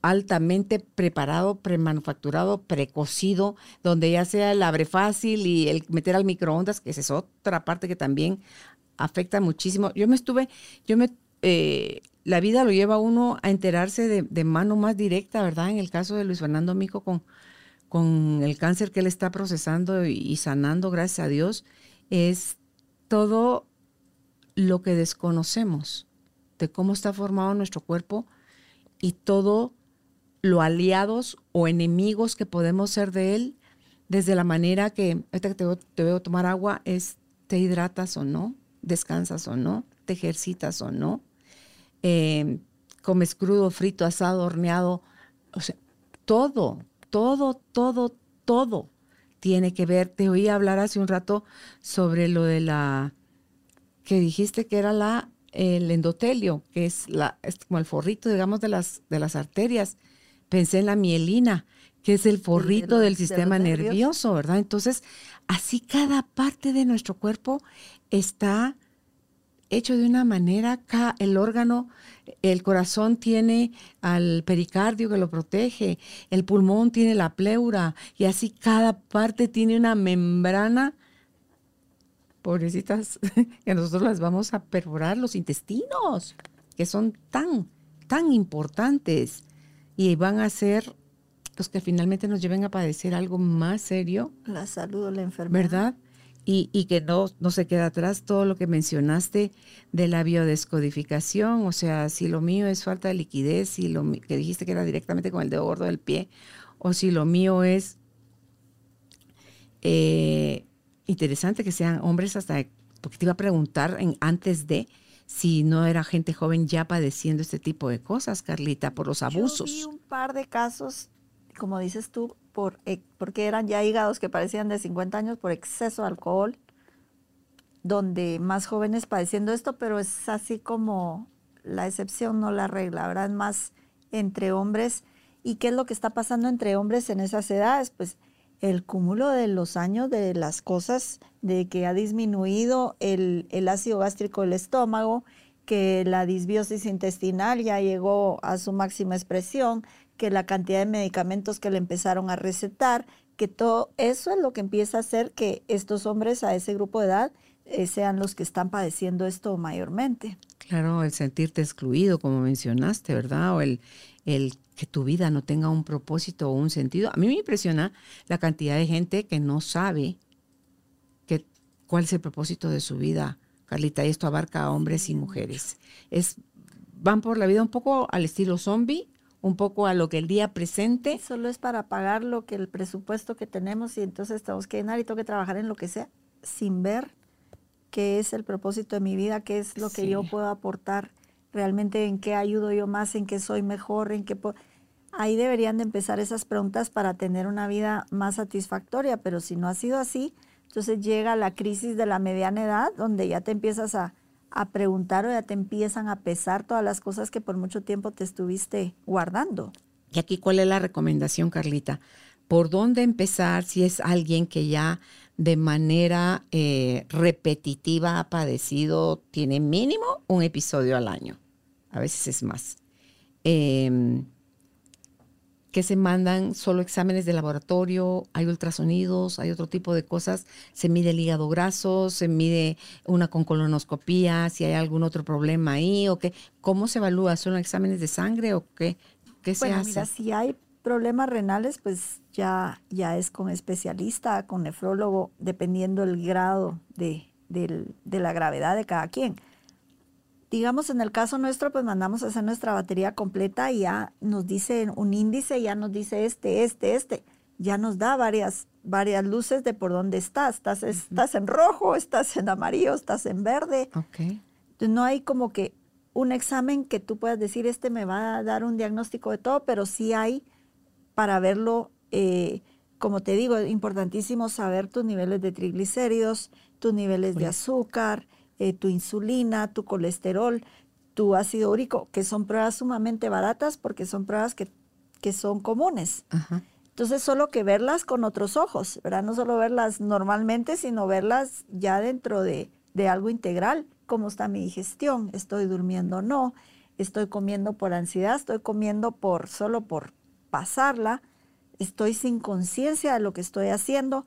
altamente preparado, premanufacturado, precocido, donde ya sea el abre fácil y el meter al microondas, que esa es otra parte que también afecta muchísimo. Yo me estuve, yo me, eh, la vida lo lleva uno a enterarse de, mano más directa, ¿verdad? En el caso de Luis Fernando Mico con, con el cáncer que él está procesando y sanando, gracias a Dios, es todo lo que desconocemos de cómo está formado nuestro cuerpo y todo lo aliados o enemigos que podemos ser de él, desde la manera que, ahorita que te, veo tomar agua, es te hidratas o no, descansas o no, te ejercitas o no, em, comes crudo, frito, asado, horneado, o sea, todo, todo, todo, todo tiene que ver. Te oí hablar hace un rato sobre lo de la, que dijiste que era la el endotelio, que es, la, como el forrito, digamos, de las, de las arterias. Pensé en la mielina, que es el forrito del sistema nervioso, ¿verdad? Entonces, así cada parte de nuestro cuerpo está hecho de una manera, el órgano, el corazón tiene al pericardio que lo protege, el pulmón tiene la pleura, y así cada parte tiene una membrana pobrecitas, que nosotros las vamos a perforar los intestinos, que son tan, tan importantes y van a ser los que finalmente nos lleven a padecer algo más serio. La salud o la enfermedad. ¿Verdad? Y, y, que no, no se queda atrás todo lo que mencionaste de la biodescodificación, o sea, si lo mío es falta de liquidez, si lo que dijiste que era directamente con el dedo gordo del pie, o si lo mío es eh, interesante que sean hombres hasta, porque te iba a preguntar en, antes de si no era gente joven ya padeciendo este tipo de cosas, Carlita, por los abusos. Yo vi un par de casos, como dices tú, por, porque eran ya hígados que parecían de 50 años por exceso de alcohol, donde más jóvenes padeciendo esto, pero es así como la excepción, no la regla, ¿verdad? Más entre hombres. ¿Y qué es lo que está pasando entre hombres en esas edades? Pues el cúmulo de los años de las cosas, de que ha disminuido el, ácido gástrico del estómago, que la disbiosis intestinal ya llegó a su máxima expresión, que la cantidad de medicamentos que le empezaron a recetar, que todo eso es lo que empieza a hacer que estos hombres a ese grupo de edad eh, sean los que están padeciendo esto mayormente. Claro, el sentirte excluido, como mencionaste, ¿verdad? O el, el que tu vida no tenga un propósito o un sentido. A mí me impresiona la cantidad de gente que no sabe que, cuál es el propósito de su vida, Carlita, y esto abarca a hombres y mujeres. Es, van por la vida un poco al estilo zombie, un poco a lo que el día presente. Solo es para pagar lo que el presupuesto que tenemos y entonces tenemos que llenar y tengo que trabajar en lo que sea, sin ver qué es el propósito de mi vida, qué es lo que yo puedo aportar realmente en qué ayudo yo más, en qué soy mejor, en qué... Ahí deberían de empezar esas preguntas para tener una vida más satisfactoria, pero si no ha sido así, entonces llega la crisis de la mediana edad, donde ya te empiezas a, a preguntar o ya te empiezan a pesar todas las cosas que por mucho tiempo te estuviste guardando. Y aquí, ¿cuál es la recomendación, Carlita? ¿Por dónde empezar si es alguien que ya de manera eh, repetitiva ha padecido, tiene mínimo un episodio al año? A veces es más, em, que se mandan solo exámenes de laboratorio, hay ultrasonidos, hay otro tipo de cosas, se mide el hígado graso, se mide una con colonoscopía, si hay algún otro problema ahí, o qué, ¿cómo se evalúa? ¿Son exámenes de sangre o qué, qué se hace? Mira, si hay problemas renales, pues ya, ya es con especialista, con nefrólogo, dependiendo el grado de, de la gravedad de cada quien digamos en el caso nuestro, pues mandamos a hacer nuestra batería completa y ya nos dice un índice, ya nos dice este, este, este, ya nos da varias, varias luces de por dónde estás. Estás, estás en rojo, estás en amarillo, estás en verde. Okay. No hay como que un examen que tú puedas decir, este me va a dar un diagnóstico de todo, pero sí hay para verlo, eh, como te digo, es importantísimo saber tus niveles de triglicéridos, tus niveles de azúcar, eh, tu insulina, tu colesterol, tu ácido úrico, que son pruebas sumamente baratas porque son pruebas que, que son comunes. Entonces, solo que verlas con otros ojos, ¿verdad? No solo verlas normalmente, sino verlas ya dentro de, de algo integral. ¿Cómo está mi digestión? ¿Estoy durmiendo o no? estoy comiendo por ansiedad, estoy comiendo por solo por pasarla, estoy sin conciencia de lo que estoy haciendo.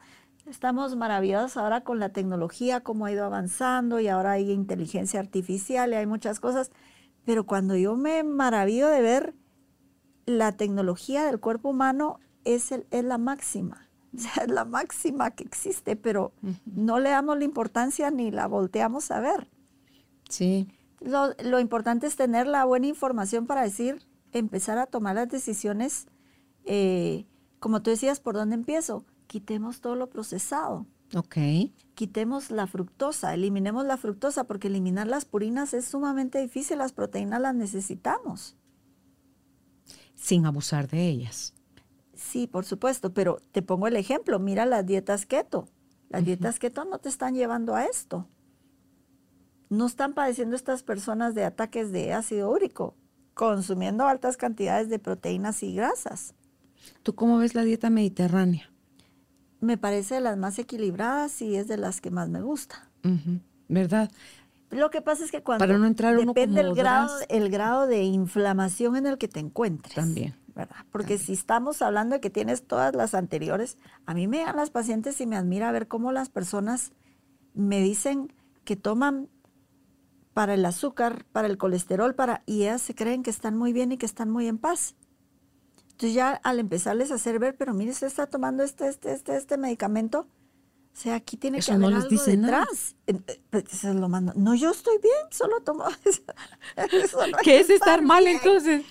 Estamos maravillados ahora con la tecnología, cómo ha ido avanzando y ahora hay inteligencia artificial y hay muchas cosas, pero cuando yo me maravillo de ver la tecnología del cuerpo humano es, es la máxima. O sea, es la máxima que existe, pero no le damos la importancia ni la volteamos a ver. Sí. Lo, importante es tener la buena información para decir, empezar a tomar las decisiones, eh, como tú decías, ¿por dónde empiezo? Quitemos todo lo procesado. Ok. Quitemos la fructosa, eliminemos la fructosa, porque eliminar las purinas es sumamente difícil, las proteínas las necesitamos. Sin abusar de ellas. Sí, por supuesto, pero te pongo el ejemplo, mira las dietas keto. Las dietas keto no te están llevando a esto. No están padeciendo estas personas de ataques de ácido úrico, consumiendo altas cantidades de proteínas y grasas. ¿Tú cómo ves la dieta mediterránea? Me parece de las más equilibradas y es de las que más me gusta. ¿Verdad? Lo que pasa es que cuando Para no entrar depende el grado, el grado de inflamación en el que te encuentres. También. Porque si estamos hablando de que tienes todas las anteriores, a mí me dan las pacientes y me admira ver cómo las personas me dicen que toman para el azúcar, para el colesterol, para y ellas se creen que están muy bien y que están muy en paz. Entonces ya al empezarles a hacer ver, pero mire, usted está tomando este, este, este, este medicamento, o sea, aquí tiene que haber algo detrás. Lo mando. No, yo estoy bien, solo tomo. ¿Qué es estar mal entonces?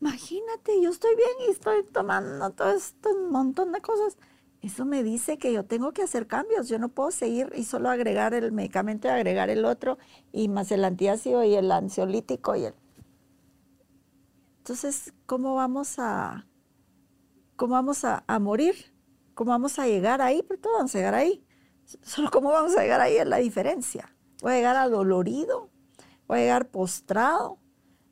imagínate, yo estoy bien y estoy tomando todo este montón de cosas. Eso me dice que yo tengo que hacer cambios. Yo no puedo seguir y solo agregar el medicamento y agregar el otro y más el antiácido y el ansiolítico y el... Entonces, ¿cómo vamos a, cómo vamos a, morir? ¿Cómo vamos a llegar ahí? Pero todos vamos a llegar ahí. Solo cómo vamos a llegar ahí es la diferencia. Voy a llegar adolorido, voy a llegar postrado,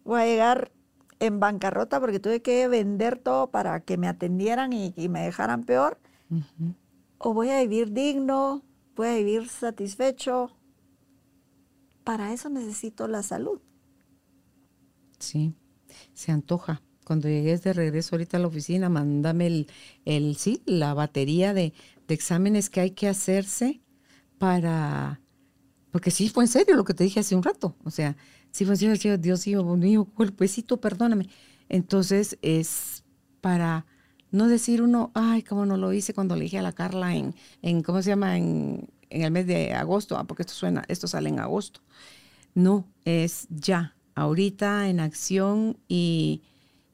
voy a llegar en bancarrota porque tuve que vender todo para que me atendieran y, me dejaran peor. O voy a vivir digno, voy a vivir satisfecho. Para eso necesito la salud. Sí, se antoja. Cuando llegues de regreso ahorita a la oficina, mándame el, el sí, la batería de, exámenes que hay que hacerse para, porque sí fue en serio lo que te dije hace un rato. O sea, Sí, pues Dios mío, cuerpecito, perdóname. Entonces es para no decir uno, ay, cómo no lo hice cuando le dije a la Carla en, en ¿cómo se llama? En, en el mes de agosto, ah, porque esto suena, esto sale en agosto. No, es ya, ahorita en acción y,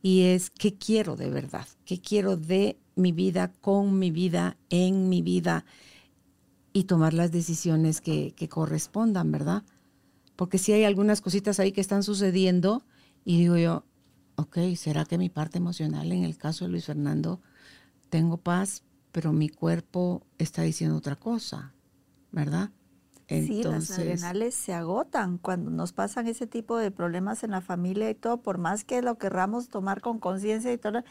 y es qué quiero de verdad, qué quiero de mi vida, con mi vida, en mi vida y tomar las decisiones que, que correspondan, ¿verdad? porque sí hay algunas cositas ahí que están sucediendo y digo yo, ok, ¿será que mi parte emocional en el caso de Luis Fernando tengo paz, pero mi cuerpo está diciendo otra cosa, ¿verdad? Sí, las adrenales se agotan cuando nos pasan ese tipo de problemas en la familia y todo, por más que lo querramos tomar con conciencia y todo,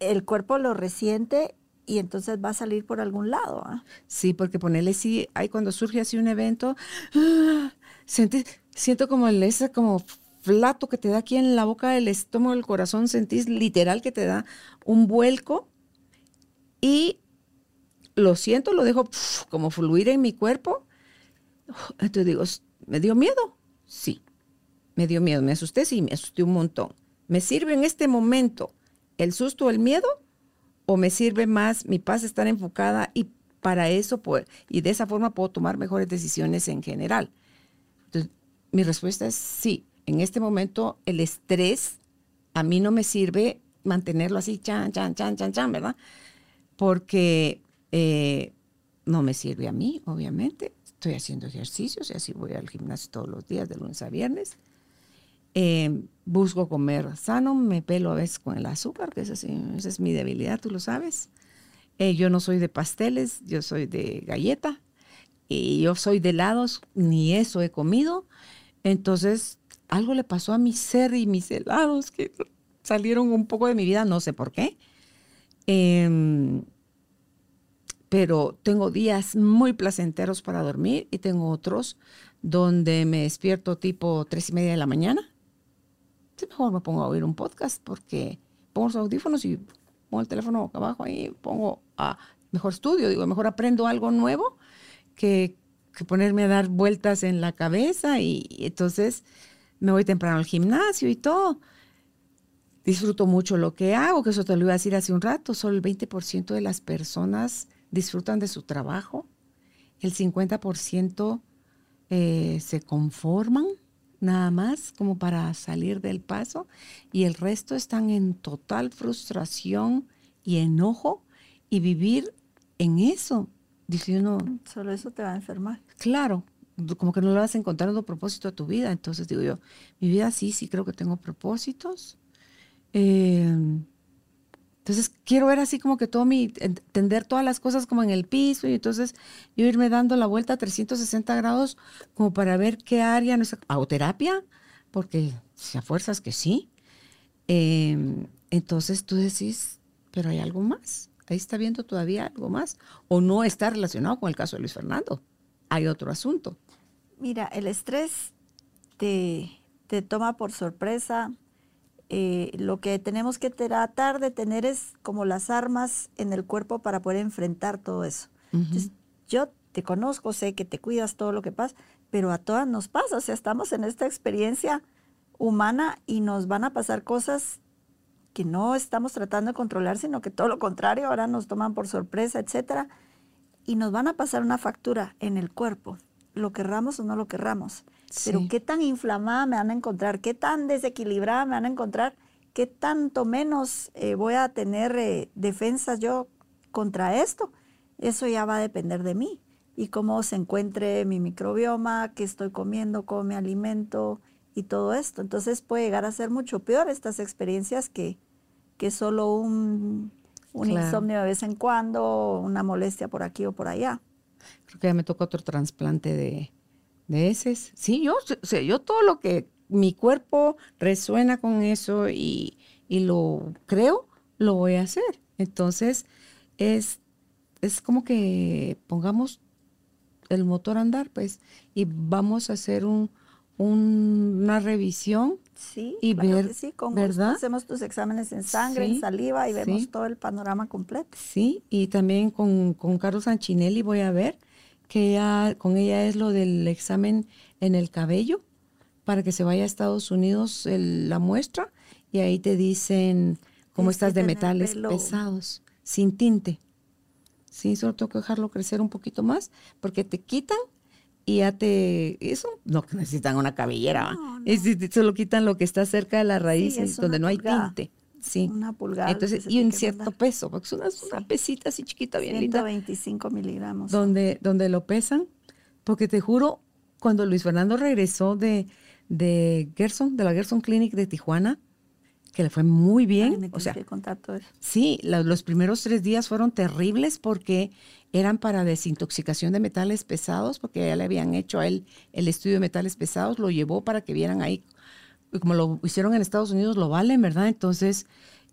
el cuerpo lo resiente y entonces va a salir por algún lado. ¿ah? Sí, porque ponerle sí, hay cuando surge así un evento, ¡ah! siento como el, ese como flato que te da aquí en la boca del estómago, del corazón, sentís literal que te da un vuelco y lo siento, lo dejo como fluir en mi cuerpo. Entonces digo, ¿me dio miedo? Sí, me dio miedo, me asusté, sí, me asusté un montón. ¿Me sirve en este momento el susto o el miedo? ¿O me sirve más mi paz estar enfocada y para eso, y de esa forma puedo tomar mejores decisiones en general? mi respuesta es sí. En este momento el estrés a mí no me sirve mantenerlo así, chan, chan, chan, chan, chan, ¿verdad? Porque eh, no me sirve a mí, obviamente. Estoy haciendo ejercicios y así voy al gimnasio todos los días, de lunes a viernes. Eh, busco comer sano, me pelo a veces con el azúcar, que esa, esa es mi debilidad, tú lo sabes. Eh, yo no soy de pasteles, yo soy de galleta y yo soy de helados, ni eso he comido. Entonces, algo le pasó a mi ser y mis helados que salieron un poco de mi vida, no sé por qué. Em, pero tengo días muy placenteros para dormir y tengo otros donde me despierto tipo tres y media de la mañana mejor me pongo a oír un podcast porque pongo los audífonos y pongo el teléfono acá abajo ahí, pongo a mejor estudio, digo, mejor aprendo algo nuevo que, que ponerme a dar vueltas en la cabeza y, entonces me voy temprano al gimnasio y todo. Disfruto mucho lo que hago, que eso te lo iba a decir hace un rato, solo el 20% de las personas disfrutan de su trabajo, el 50% eh, se conforman nada más como para salir del paso y el resto están en total frustración y enojo y vivir en eso. Dice uno. Solo eso te va a enfermar. Claro, como que no le vas encontrando propósito a tu vida. Entonces digo yo, mi vida sí, sí creo que tengo propósitos. Eh, entonces quiero ver así como que todo mi, entender todas las cosas como en el piso y entonces yo irme dando la vuelta a 360 grados como para ver qué área no es terapia, porque si a fuerzas que sí. Em, entonces tú decís, pero hay algo más, ahí está viendo todavía algo más, o no está relacionado con el caso de Luis Fernando, hay otro asunto. Mira, el estrés te, te toma por sorpresa, eh, lo que tenemos que tratar de tener es como las armas en el cuerpo para poder enfrentar todo eso. yo te conozco, sé que te cuidas todo lo que pasa, pero a todas nos pasa, o sea, estamos en esta experiencia humana y nos van a pasar cosas que no estamos tratando de controlar, sino que todo lo contrario, ahora nos toman por sorpresa, etcétera, y nos van a pasar una factura en el cuerpo, lo querramos o no lo querramos. Pero qué tan inflamada me van a encontrar, qué tan desequilibrada me van a encontrar, qué tanto menos eh, voy a tener eh, defensas yo contra esto. Eso ya va a depender de mí y cómo se encuentre mi microbioma, qué estoy comiendo, cómo me alimento y todo esto. Entonces puede llegar a ser mucho peor estas experiencias que, que solo un, insomnio de vez en cuando, una molestia por aquí o por allá. Creo que ya me tocó otro trasplante de, de ese. Sí, yo, o yo todo lo que mi cuerpo resuena con eso y, lo creo, lo voy a hacer. Entonces, es, es como que pongamos el motor a andar, pues, y vamos a hacer un, una revisión. Sí, y ver, sí, con ¿verdad? hacemos tus exámenes en sangre, en saliva y vemos todo el panorama completo. Sí, y también con, con Carlos Sanchinelli voy a ver que con ella es lo del examen en el cabello para que se vaya a Estados Unidos la muestra y ahí te dicen cómo estás de metales pesados, sin tinte. Sí, solo tengo que dejarlo crecer un poquito más porque te quitan y ya te... Eso no necesitan una cabellera, no, solo quitan lo que está cerca de la raíz, donde no hay tinte. Sí. Una pulgada. Entonces, y un cierto peso, porque es una, pesita así chiquita, bien 125 miligramos. Donde, donde lo pesan, porque te juro, cuando Luis Fernando regresó de, de Gerson, de la Gerson Clinic de Tijuana, que le fue muy bien. o sea, sí, los primeros tres días fueron terribles porque eran para desintoxicación de metales pesados, porque ya le habían hecho a él el estudio de metales pesados, lo llevó para que vieran ahí como lo hicieron en Estados Unidos, lo valen, ¿verdad? Entonces,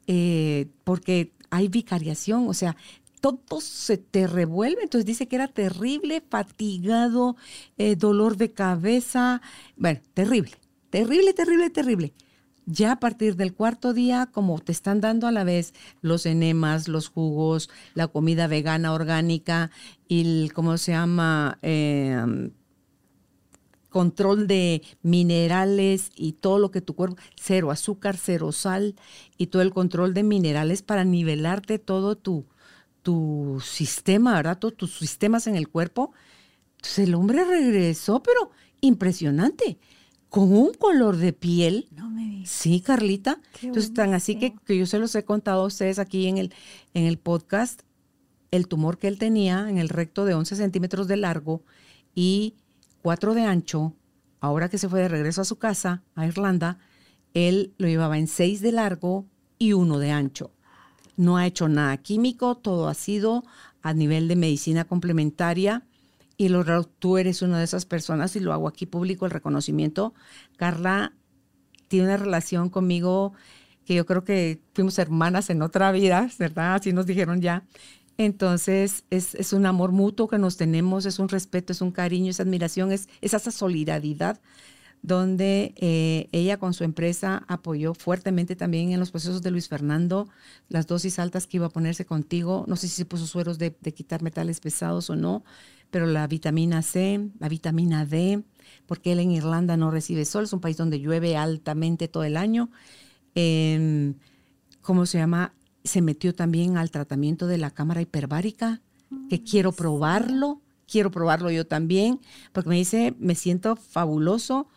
eh, porque hay vicariación, o sea, todo se te revuelve. Entonces dice que era terrible, fatigado, eh, dolor de cabeza, bueno, terrible, terrible, terrible, terrible. Ya a partir del cuarto día, como te están dando a la vez los enemas, los jugos, la comida vegana orgánica y el, ¿cómo se llama? Eh, control de minerales y todo lo que tu cuerpo, cero azúcar, cero sal y todo el control de minerales para nivelarte todo tu, tu sistema, ¿verdad? Todos tus sistemas en el cuerpo. Entonces el hombre regresó, pero impresionante, con un color de piel. No me Sí, Carlita. Entonces, tan así que, que, yo se los he contado a ustedes aquí en el, en el podcast, el tumor que él tenía en el recto de 11 centímetros de largo y 4 de ancho, ahora que se fue de regreso a su casa, a Irlanda, él lo llevaba en 6 de largo y 1 de ancho. No ha hecho nada químico, todo ha sido a nivel de medicina complementaria. Y lo tú eres una de esas personas y lo hago aquí público el reconocimiento. Carla tiene una relación conmigo que yo creo que fuimos hermanas en otra vida, ¿verdad? Así nos dijeron ya. Entonces, es, un amor mutuo que nos tenemos, es un respeto, es un cariño, es admiración, es, esa solidaridad donde eh, ella con su empresa apoyó fuertemente también en los procesos de Luis Fernando las dosis altas que iba a ponerse contigo. No sé si se puso sueros de, quitar metales pesados o no, pero la vitamina C, la vitamina D, porque él en Irlanda no recibe sol, es un país donde llueve altamente todo el año. Em, ¿Cómo se llama? Se metió también al tratamiento de la cámara hiperbárica, que mm, quiero probarlo, quiero probarlo yo también, porque me dice, me siento fabuloso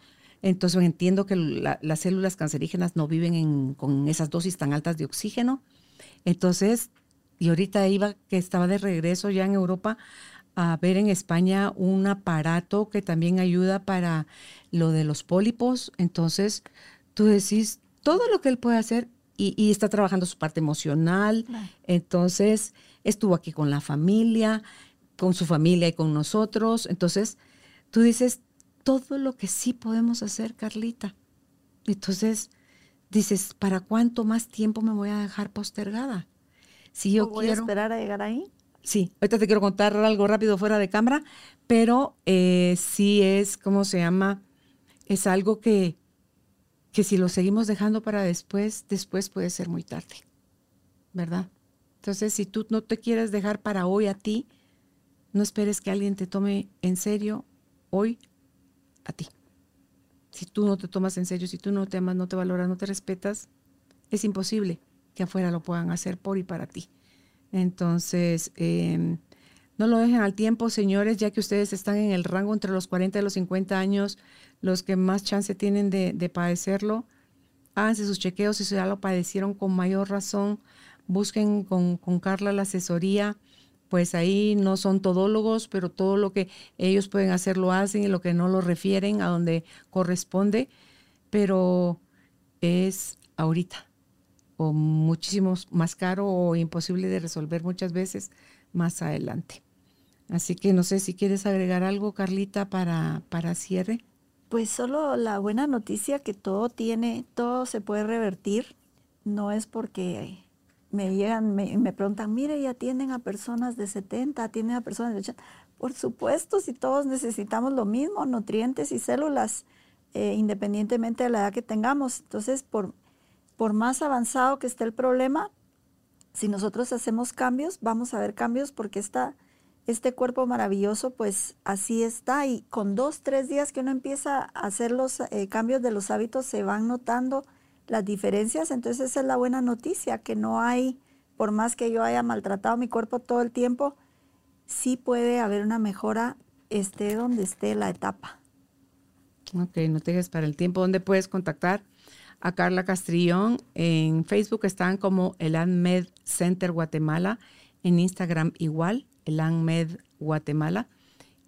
entonces entiendo que las células cancerígenas no viven con esas dosis tan altas de oxígeno. Entonces, y ahorita iba, que estaba de regreso ya en Europa, a ver en España un aparato que también ayuda para lo de los pólipos. Entonces, tú decís todo lo que él puede hacer y, está trabajando su parte emocional. Entonces, estuvo aquí con la familia, con su familia y con nosotros. Entonces, tú dices, todo lo que sí podemos hacer, Carlita. Entonces, dices, ¿para cuánto más tiempo me voy a dejar postergada? Si yo voy quiero... a esperar a llegar ahí? Sí, ahorita te quiero contar algo rápido fuera de cámara, pero eh, sí es, ¿cómo se llama? Es algo que, que si lo seguimos dejando para después, después puede ser muy tarde, ¿verdad? Entonces, si tú no te quieres dejar para hoy a ti, no esperes que alguien te tome en serio hoy a ti. Si tú no te tomas en serio, si tú no te amas, no te valoras, no te respetas, es imposible que afuera lo puedan hacer por y para ti. Entonces, em, no lo dejen al tiempo, señores, ya que ustedes están en el rango entre los 40 y los 50 años, los que más chance tienen de, padecerlo. Háganse sus chequeos si ya lo padecieron con mayor razón. Busquen con, con Carla la asesoría pues ahí no son todólogos, pero todo lo que ellos pueden hacer lo hacen y lo que no lo refieren a donde corresponde, pero es ahorita o muchísimo más caro o imposible de resolver muchas veces más adelante. Así que no sé si quieres agregar algo, Carlita, para, para cierre. Pues solo la buena noticia que todo tiene, todo se puede revertir. No es porque me llegan, me, me, preguntan, mire, ¿y atienden a personas de 70, atienden a personas de 80? Por supuesto, si todos necesitamos lo mismo, nutrientes y células, eh, independientemente de la edad que tengamos. Entonces, por, por más avanzado que esté el problema, si nosotros hacemos cambios, vamos a ver cambios porque esta, este cuerpo maravilloso, pues así está. Y con dos, tres días que uno empieza a hacer los eh, cambios de los hábitos, se van notando las diferencias, entonces esa es la buena noticia, que no hay, por más que yo haya maltratado mi cuerpo todo el tiempo, sí puede haber una mejora, esté donde esté la etapa. Ok, no te dejes para el tiempo. ¿Dónde puedes contactar a Carla Castrillón? En Facebook están como el ANMED Center Guatemala, en Instagram igual, el ANMED Guatemala.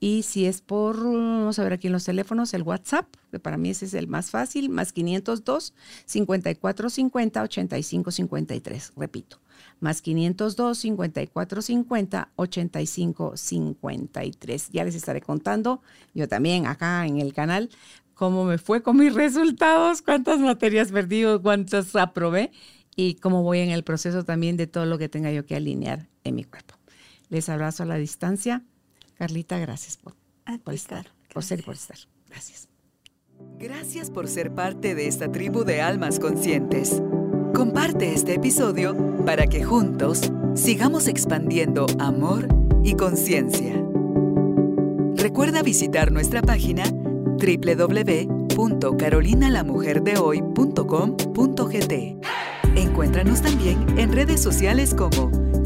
Y si es por, vamos a ver aquí en los teléfonos, el WhatsApp, que para mí ese es el más fácil, más 502 5450 8553. Repito, más 502 5450 8553. Ya les estaré contando, yo también acá en el canal, cómo me fue con mis resultados, cuántas materias perdí, cuántas aprobé y cómo voy en el proceso también de todo lo que tenga yo que alinear en mi cuerpo. Les abrazo a la distancia. Carlita, gracias por, estar, por ser y por estar. Gracias. Gracias por ser parte de esta tribu de almas conscientes. Comparte este episodio para que juntos sigamos expandiendo amor y conciencia. Recuerda visitar nuestra página www.carolinalamujerdehoy.com.gt. Encuéntranos también en redes sociales como